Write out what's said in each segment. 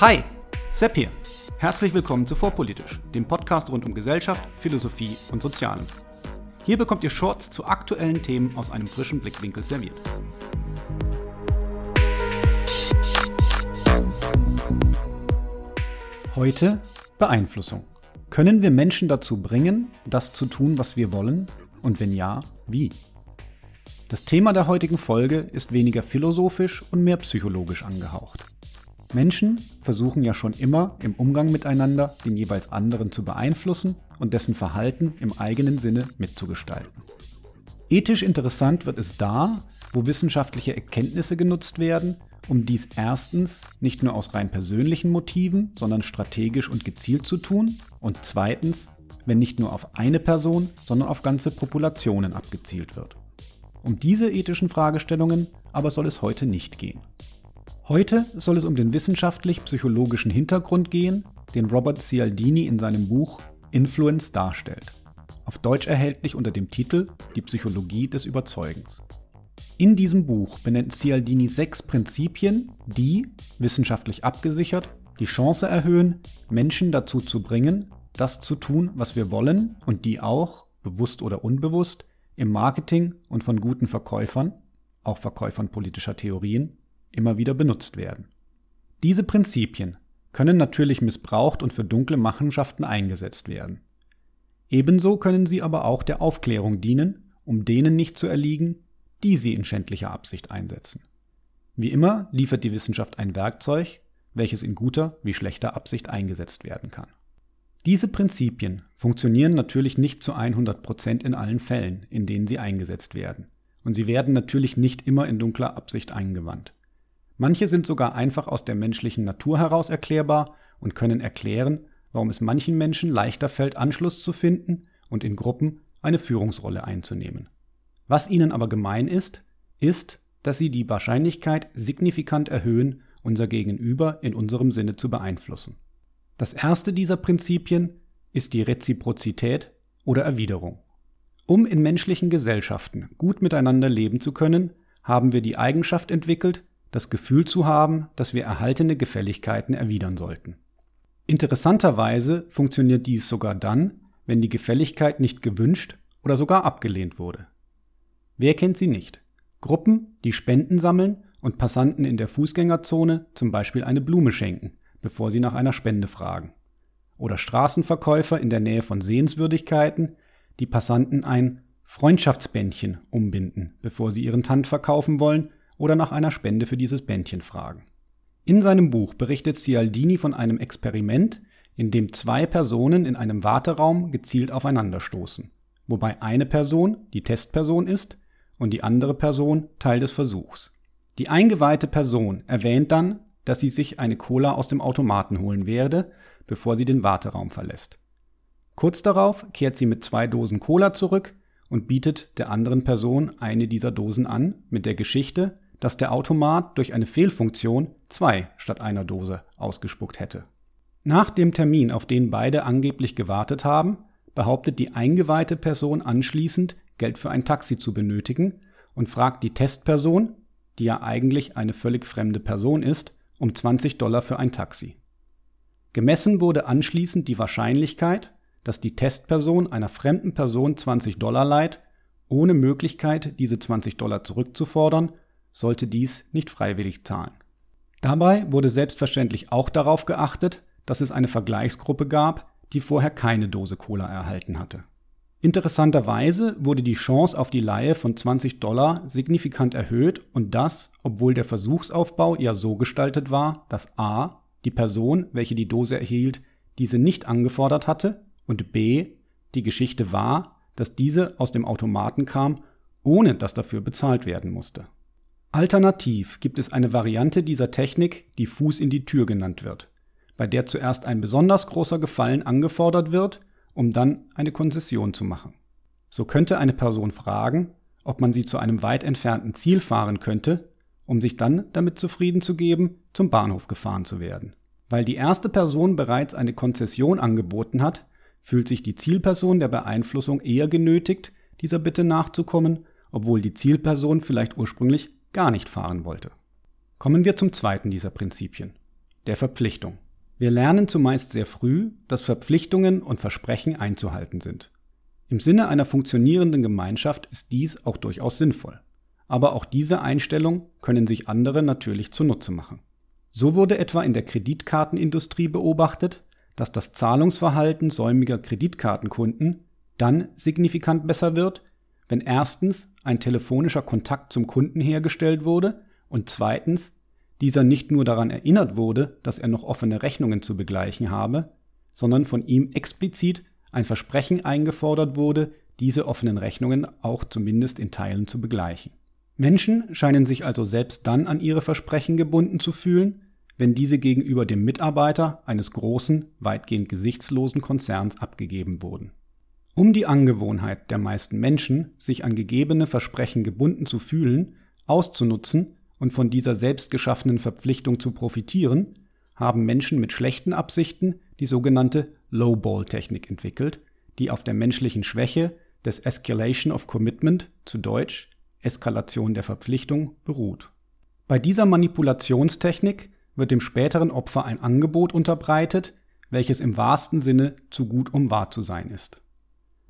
Hi, Sepp hier. Herzlich willkommen zu Vorpolitisch, dem Podcast rund um Gesellschaft, Philosophie und Sozialen. Hier bekommt ihr Shorts zu aktuellen Themen aus einem frischen Blickwinkel serviert. Heute Beeinflussung. Können wir Menschen dazu bringen, das zu tun, was wir wollen? Und wenn ja, wie? Das Thema der heutigen Folge ist weniger philosophisch und mehr psychologisch angehaucht. Menschen versuchen ja schon immer im Umgang miteinander den jeweils anderen zu beeinflussen und dessen Verhalten im eigenen Sinne mitzugestalten. Ethisch interessant wird es da, wo wissenschaftliche Erkenntnisse genutzt werden, um dies erstens nicht nur aus rein persönlichen Motiven, sondern strategisch und gezielt zu tun und zweitens, wenn nicht nur auf eine Person, sondern auf ganze Populationen abgezielt wird. Um diese ethischen Fragestellungen aber soll es heute nicht gehen. Heute soll es um den wissenschaftlich-psychologischen Hintergrund gehen, den Robert Cialdini in seinem Buch Influence darstellt. Auf Deutsch erhältlich unter dem Titel Die Psychologie des Überzeugens. In diesem Buch benennt Cialdini sechs Prinzipien, die, wissenschaftlich abgesichert, die Chance erhöhen, Menschen dazu zu bringen, das zu tun, was wir wollen und die auch, bewusst oder unbewusst, im Marketing und von guten Verkäufern, auch Verkäufern politischer Theorien, immer wieder benutzt werden. Diese Prinzipien können natürlich missbraucht und für dunkle Machenschaften eingesetzt werden. Ebenso können sie aber auch der Aufklärung dienen, um denen nicht zu erliegen, die sie in schändlicher Absicht einsetzen. Wie immer liefert die Wissenschaft ein Werkzeug, welches in guter wie schlechter Absicht eingesetzt werden kann. Diese Prinzipien funktionieren natürlich nicht zu 100 Prozent in allen Fällen, in denen sie eingesetzt werden. Und sie werden natürlich nicht immer in dunkler Absicht eingewandt. Manche sind sogar einfach aus der menschlichen Natur heraus erklärbar und können erklären, warum es manchen Menschen leichter fällt, Anschluss zu finden und in Gruppen eine Führungsrolle einzunehmen. Was ihnen aber gemein ist, ist, dass sie die Wahrscheinlichkeit signifikant erhöhen, unser Gegenüber in unserem Sinne zu beeinflussen. Das erste dieser Prinzipien ist die Reziprozität oder Erwiderung. Um in menschlichen Gesellschaften gut miteinander leben zu können, haben wir die Eigenschaft entwickelt, das Gefühl zu haben, dass wir erhaltene Gefälligkeiten erwidern sollten. Interessanterweise funktioniert dies sogar dann, wenn die Gefälligkeit nicht gewünscht oder sogar abgelehnt wurde. Wer kennt sie nicht? Gruppen, die Spenden sammeln und Passanten in der Fußgängerzone zum Beispiel eine Blume schenken, bevor sie nach einer Spende fragen. Oder Straßenverkäufer in der Nähe von Sehenswürdigkeiten, die Passanten ein Freundschaftsbändchen umbinden, bevor sie ihren Tand verkaufen wollen oder nach einer Spende für dieses Bändchen fragen. In seinem Buch berichtet Cialdini von einem Experiment, in dem zwei Personen in einem Warteraum gezielt aufeinanderstoßen, wobei eine Person die Testperson ist und die andere Person Teil des Versuchs. Die eingeweihte Person erwähnt dann, dass sie sich eine Cola aus dem Automaten holen werde, bevor sie den Warteraum verlässt. Kurz darauf kehrt sie mit zwei Dosen Cola zurück und bietet der anderen Person eine dieser Dosen an, mit der Geschichte, dass der Automat durch eine Fehlfunktion zwei statt einer Dose ausgespuckt hätte. Nach dem Termin, auf den beide angeblich gewartet haben, behauptet die eingeweihte Person anschließend, Geld für ein Taxi zu benötigen und fragt die Testperson, die ja eigentlich eine völlig fremde Person ist, um 20 Dollar für ein Taxi. Gemessen wurde anschließend die Wahrscheinlichkeit, dass die Testperson einer fremden Person 20 Dollar leiht, ohne Möglichkeit, diese 20 Dollar zurückzufordern sollte dies nicht freiwillig zahlen. Dabei wurde selbstverständlich auch darauf geachtet, dass es eine Vergleichsgruppe gab, die vorher keine Dose Cola erhalten hatte. Interessanterweise wurde die Chance auf die Leihe von 20 Dollar signifikant erhöht und das, obwohl der Versuchsaufbau ja so gestaltet war, dass a. die Person, welche die Dose erhielt, diese nicht angefordert hatte und b. die Geschichte war, dass diese aus dem Automaten kam, ohne dass dafür bezahlt werden musste. Alternativ gibt es eine Variante dieser Technik, die Fuß in die Tür genannt wird, bei der zuerst ein besonders großer Gefallen angefordert wird, um dann eine Konzession zu machen. So könnte eine Person fragen, ob man sie zu einem weit entfernten Ziel fahren könnte, um sich dann damit zufrieden zu geben, zum Bahnhof gefahren zu werden. Weil die erste Person bereits eine Konzession angeboten hat, fühlt sich die Zielperson der Beeinflussung eher genötigt, dieser Bitte nachzukommen, obwohl die Zielperson vielleicht ursprünglich gar nicht fahren wollte. Kommen wir zum zweiten dieser Prinzipien, der Verpflichtung. Wir lernen zumeist sehr früh, dass Verpflichtungen und Versprechen einzuhalten sind. Im Sinne einer funktionierenden Gemeinschaft ist dies auch durchaus sinnvoll. Aber auch diese Einstellung können sich andere natürlich zunutze machen. So wurde etwa in der Kreditkartenindustrie beobachtet, dass das Zahlungsverhalten säumiger Kreditkartenkunden dann signifikant besser wird, wenn erstens ein telefonischer Kontakt zum Kunden hergestellt wurde und zweitens dieser nicht nur daran erinnert wurde, dass er noch offene Rechnungen zu begleichen habe, sondern von ihm explizit ein Versprechen eingefordert wurde, diese offenen Rechnungen auch zumindest in Teilen zu begleichen. Menschen scheinen sich also selbst dann an ihre Versprechen gebunden zu fühlen, wenn diese gegenüber dem Mitarbeiter eines großen, weitgehend gesichtslosen Konzerns abgegeben wurden. Um die Angewohnheit der meisten Menschen, sich an gegebene Versprechen gebunden zu fühlen, auszunutzen und von dieser selbstgeschaffenen Verpflichtung zu profitieren, haben Menschen mit schlechten Absichten die sogenannte Lowball-Technik entwickelt, die auf der menschlichen Schwäche des Escalation of Commitment, zu Deutsch Eskalation der Verpflichtung, beruht. Bei dieser Manipulationstechnik wird dem späteren Opfer ein Angebot unterbreitet, welches im wahrsten Sinne zu gut um wahr zu sein ist.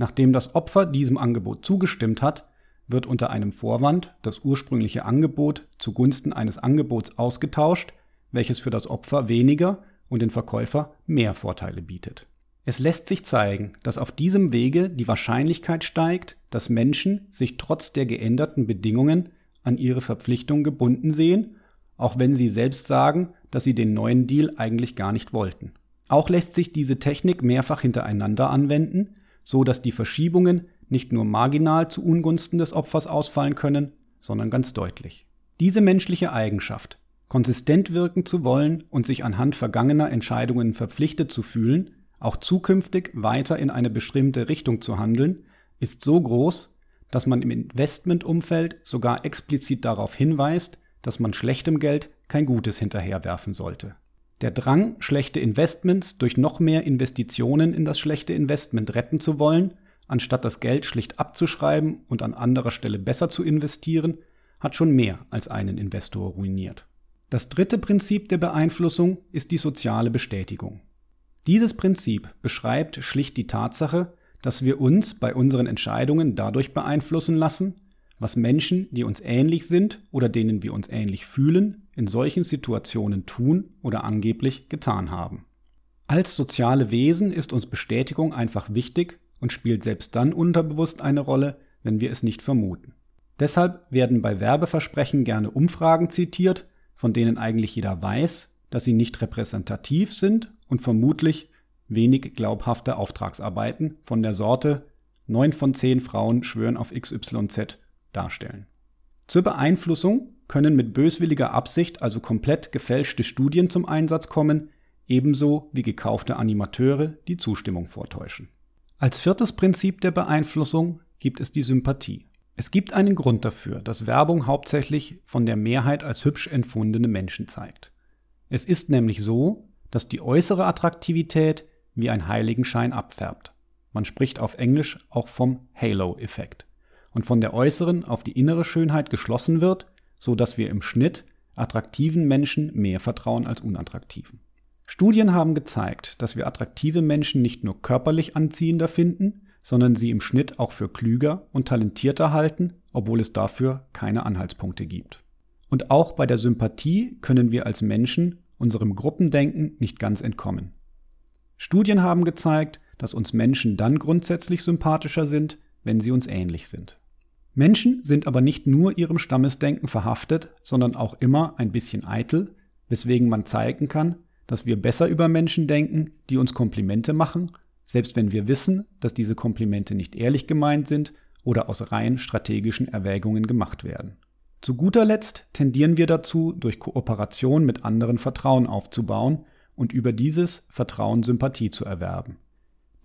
Nachdem das Opfer diesem Angebot zugestimmt hat, wird unter einem Vorwand das ursprüngliche Angebot zugunsten eines Angebots ausgetauscht, welches für das Opfer weniger und den Verkäufer mehr Vorteile bietet. Es lässt sich zeigen, dass auf diesem Wege die Wahrscheinlichkeit steigt, dass Menschen sich trotz der geänderten Bedingungen an ihre Verpflichtungen gebunden sehen, auch wenn sie selbst sagen, dass sie den neuen Deal eigentlich gar nicht wollten. Auch lässt sich diese Technik mehrfach hintereinander anwenden, so dass die Verschiebungen nicht nur marginal zu Ungunsten des Opfers ausfallen können, sondern ganz deutlich. Diese menschliche Eigenschaft, konsistent wirken zu wollen und sich anhand vergangener Entscheidungen verpflichtet zu fühlen, auch zukünftig weiter in eine bestimmte Richtung zu handeln, ist so groß, dass man im Investmentumfeld sogar explizit darauf hinweist, dass man schlechtem Geld kein Gutes hinterherwerfen sollte. Der Drang, schlechte Investments durch noch mehr Investitionen in das schlechte Investment retten zu wollen, anstatt das Geld schlicht abzuschreiben und an anderer Stelle besser zu investieren, hat schon mehr als einen Investor ruiniert. Das dritte Prinzip der Beeinflussung ist die soziale Bestätigung. Dieses Prinzip beschreibt schlicht die Tatsache, dass wir uns bei unseren Entscheidungen dadurch beeinflussen lassen, was Menschen, die uns ähnlich sind oder denen wir uns ähnlich fühlen, in solchen Situationen tun oder angeblich getan haben. Als soziale Wesen ist uns Bestätigung einfach wichtig und spielt selbst dann unterbewusst eine Rolle, wenn wir es nicht vermuten. Deshalb werden bei Werbeversprechen gerne Umfragen zitiert, von denen eigentlich jeder weiß, dass sie nicht repräsentativ sind und vermutlich wenig glaubhafte Auftragsarbeiten von der Sorte 9 von 10 Frauen schwören auf XYZ darstellen. Zur Beeinflussung können mit böswilliger Absicht also komplett gefälschte Studien zum Einsatz kommen, ebenso wie gekaufte Animateure, die Zustimmung vortäuschen. Als viertes Prinzip der Beeinflussung gibt es die Sympathie. Es gibt einen Grund dafür, dass Werbung hauptsächlich von der Mehrheit als hübsch empfundene Menschen zeigt. Es ist nämlich so, dass die äußere Attraktivität wie ein Heiligenschein abfärbt. Man spricht auf Englisch auch vom Halo-Effekt und von der äußeren auf die innere Schönheit geschlossen wird, so dass wir im Schnitt attraktiven Menschen mehr vertrauen als unattraktiven. Studien haben gezeigt, dass wir attraktive Menschen nicht nur körperlich anziehender finden, sondern sie im Schnitt auch für klüger und talentierter halten, obwohl es dafür keine Anhaltspunkte gibt. Und auch bei der Sympathie können wir als Menschen unserem Gruppendenken nicht ganz entkommen. Studien haben gezeigt, dass uns Menschen dann grundsätzlich sympathischer sind, wenn sie uns ähnlich sind. Menschen sind aber nicht nur ihrem Stammesdenken verhaftet, sondern auch immer ein bisschen eitel, weswegen man zeigen kann, dass wir besser über Menschen denken, die uns Komplimente machen, selbst wenn wir wissen, dass diese Komplimente nicht ehrlich gemeint sind oder aus rein strategischen Erwägungen gemacht werden. Zu guter Letzt tendieren wir dazu, durch Kooperation mit anderen Vertrauen aufzubauen und über dieses Vertrauen Sympathie zu erwerben.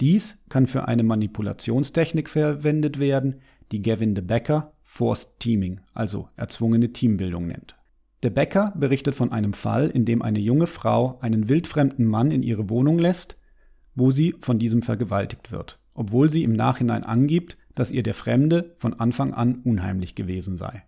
Dies kann für eine Manipulationstechnik verwendet werden, die Gavin de Becker Forced Teaming, also erzwungene Teambildung nennt. De Becker berichtet von einem Fall, in dem eine junge Frau einen wildfremden Mann in ihre Wohnung lässt, wo sie von diesem vergewaltigt wird, obwohl sie im Nachhinein angibt, dass ihr der Fremde von Anfang an unheimlich gewesen sei.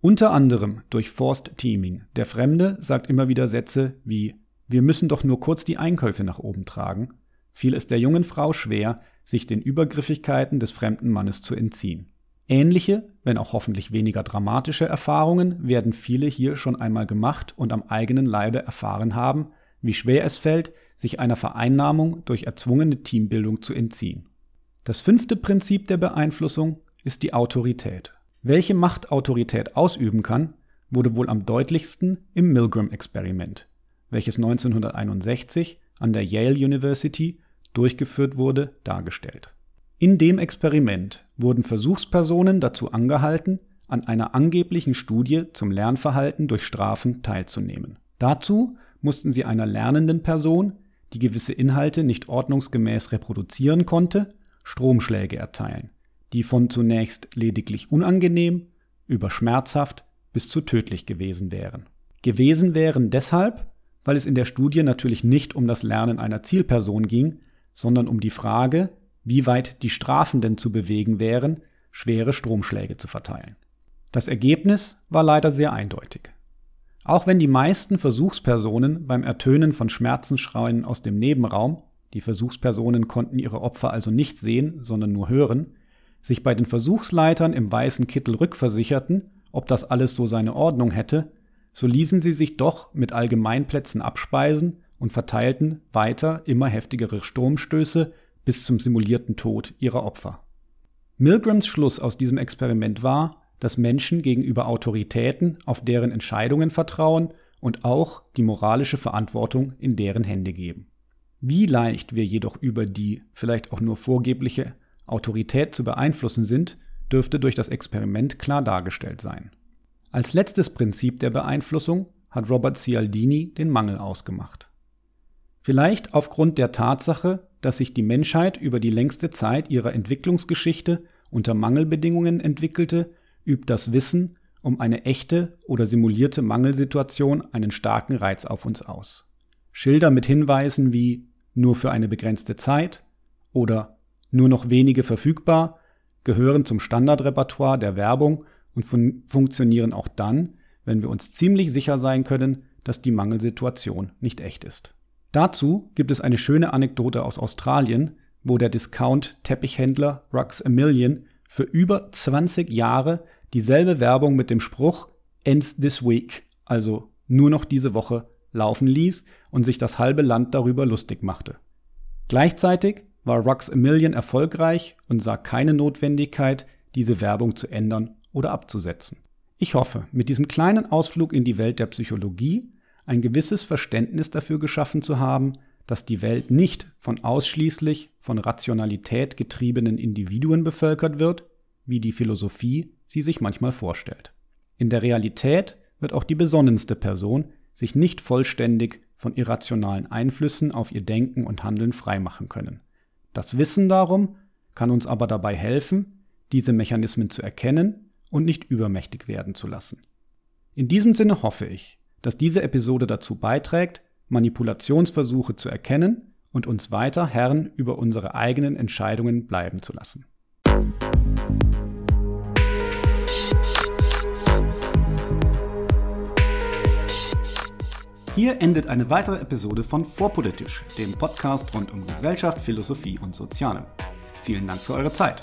Unter anderem durch Forced Teaming. Der Fremde sagt immer wieder Sätze wie wir müssen doch nur kurz die Einkäufe nach oben tragen, fiel es der jungen Frau schwer, sich den Übergriffigkeiten des fremden Mannes zu entziehen. Ähnliche, wenn auch hoffentlich weniger dramatische Erfahrungen werden viele hier schon einmal gemacht und am eigenen Leibe erfahren haben, wie schwer es fällt, sich einer Vereinnahmung durch erzwungene Teambildung zu entziehen. Das fünfte Prinzip der Beeinflussung ist die Autorität. Welche Macht Autorität ausüben kann, wurde wohl am deutlichsten im Milgram-Experiment, welches 1961 an der Yale University durchgeführt wurde, dargestellt. In dem Experiment wurden Versuchspersonen dazu angehalten, an einer angeblichen Studie zum Lernverhalten durch Strafen teilzunehmen. Dazu mussten sie einer lernenden Person, die gewisse Inhalte nicht ordnungsgemäß reproduzieren konnte, Stromschläge erteilen, die von zunächst lediglich unangenehm über schmerzhaft bis zu tödlich gewesen wären. Gewesen wären deshalb, weil es in der Studie natürlich nicht um das Lernen einer Zielperson ging, sondern um die Frage, wie weit die Strafen denn zu bewegen wären, schwere Stromschläge zu verteilen. Das Ergebnis war leider sehr eindeutig. Auch wenn die meisten Versuchspersonen beim Ertönen von Schmerzensschreien aus dem Nebenraum, die Versuchspersonen konnten ihre Opfer also nicht sehen, sondern nur hören, sich bei den Versuchsleitern im weißen Kittel rückversicherten, ob das alles so seine Ordnung hätte, so ließen sie sich doch mit Allgemeinplätzen abspeisen und verteilten weiter immer heftigere Stromstöße bis zum simulierten Tod ihrer Opfer. Milgrams Schluss aus diesem Experiment war, dass Menschen gegenüber Autoritäten auf deren Entscheidungen vertrauen und auch die moralische Verantwortung in deren Hände geben. Wie leicht wir jedoch über die vielleicht auch nur vorgebliche Autorität zu beeinflussen sind, dürfte durch das Experiment klar dargestellt sein. Als letztes Prinzip der Beeinflussung hat Robert Cialdini den Mangel ausgemacht. Vielleicht aufgrund der Tatsache, dass sich die Menschheit über die längste Zeit ihrer Entwicklungsgeschichte unter Mangelbedingungen entwickelte, übt das Wissen um eine echte oder simulierte Mangelsituation einen starken Reiz auf uns aus. Schilder mit Hinweisen wie nur für eine begrenzte Zeit oder nur noch wenige verfügbar gehören zum Standardrepertoire der Werbung und fun funktionieren auch dann, wenn wir uns ziemlich sicher sein können, dass die Mangelsituation nicht echt ist. Dazu gibt es eine schöne Anekdote aus Australien, wo der Discount-Teppichhändler Rux a Million für über 20 Jahre dieselbe Werbung mit dem Spruch Ends this week, also nur noch diese Woche, laufen ließ und sich das halbe Land darüber lustig machte. Gleichzeitig war Rux a Million erfolgreich und sah keine Notwendigkeit, diese Werbung zu ändern oder abzusetzen. Ich hoffe, mit diesem kleinen Ausflug in die Welt der Psychologie ein gewisses Verständnis dafür geschaffen zu haben, dass die Welt nicht von ausschließlich von Rationalität getriebenen Individuen bevölkert wird, wie die Philosophie sie sich manchmal vorstellt. In der Realität wird auch die besonnenste Person sich nicht vollständig von irrationalen Einflüssen auf ihr Denken und Handeln freimachen können. Das Wissen darum kann uns aber dabei helfen, diese Mechanismen zu erkennen und nicht übermächtig werden zu lassen. In diesem Sinne hoffe ich, dass diese Episode dazu beiträgt, Manipulationsversuche zu erkennen und uns weiter Herren über unsere eigenen Entscheidungen bleiben zu lassen. Hier endet eine weitere Episode von Vorpolitisch, dem Podcast rund um Gesellschaft, Philosophie und Soziale. Vielen Dank für eure Zeit.